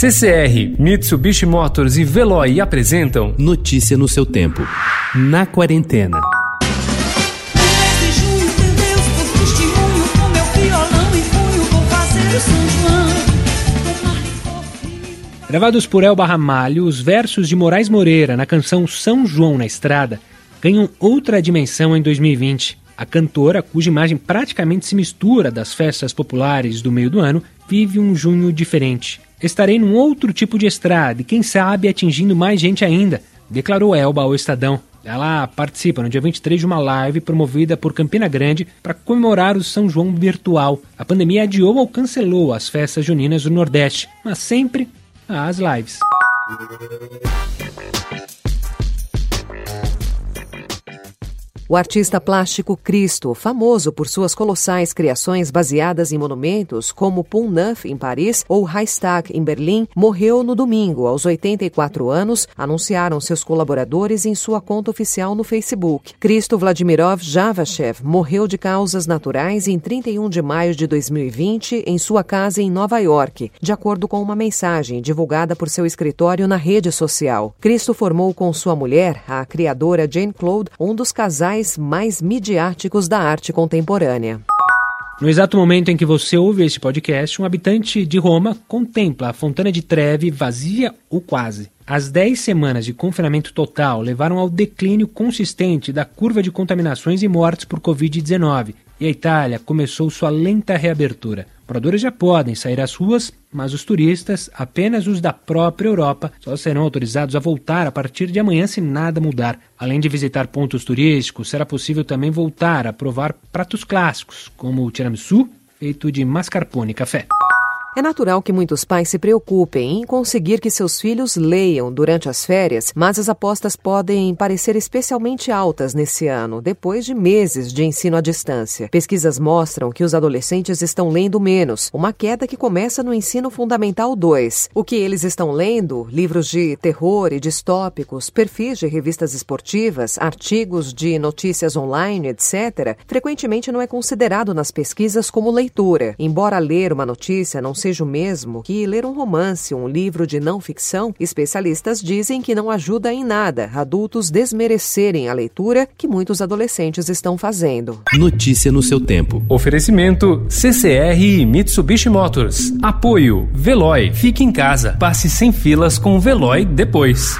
CCR, Mitsubishi Motors e Veloy apresentam Notícia no seu tempo. Na quarentena. Gravados por Elba Ramalho, os versos de Moraes Moreira na canção São João na Estrada ganham outra dimensão em 2020. A cantora, cuja imagem praticamente se mistura das festas populares do meio do ano, vive um junho diferente. Estarei num outro tipo de estrada e, quem sabe, atingindo mais gente ainda, declarou Elba ao Estadão. Ela participa no dia 23 de uma live promovida por Campina Grande para comemorar o São João virtual. A pandemia adiou ou cancelou as festas juninas do Nordeste, mas sempre as lives. O artista plástico Cristo, famoso por suas colossais criações baseadas em monumentos como Pont Neuf em Paris ou Reichstag em Berlim, morreu no domingo, aos 84 anos, anunciaram seus colaboradores em sua conta oficial no Facebook. Cristo Vladimirov Javachev morreu de causas naturais em 31 de maio de 2020 em sua casa em Nova York, de acordo com uma mensagem divulgada por seu escritório na rede social. Cristo formou com sua mulher, a criadora Jane Claude, um dos casais mais midiáticos da arte contemporânea. No exato momento em que você ouve este podcast, um habitante de Roma contempla a Fontana de Trevi vazia ou quase. As 10 semanas de confinamento total levaram ao declínio consistente da curva de contaminações e mortes por Covid-19, e a Itália começou sua lenta reabertura. Moradores já podem sair às ruas, mas os turistas, apenas os da própria Europa, só serão autorizados a voltar a partir de amanhã se nada mudar. Além de visitar pontos turísticos, será possível também voltar a provar pratos clássicos, como o tiramisu, feito de mascarpone e café. É natural que muitos pais se preocupem em conseguir que seus filhos leiam durante as férias, mas as apostas podem parecer especialmente altas nesse ano, depois de meses de ensino à distância. Pesquisas mostram que os adolescentes estão lendo menos, uma queda que começa no ensino fundamental 2. O que eles estão lendo? Livros de terror e distópicos, perfis de revistas esportivas, artigos de notícias online, etc., frequentemente não é considerado nas pesquisas como leitura. Embora ler uma notícia não seja o mesmo que ler um romance, um livro de não ficção, especialistas dizem que não ajuda em nada adultos desmerecerem a leitura que muitos adolescentes estão fazendo. Notícia no seu tempo. Oferecimento CCR e Mitsubishi Motors. Apoio Veloy. Fique em casa. Passe sem filas com o Veloy depois.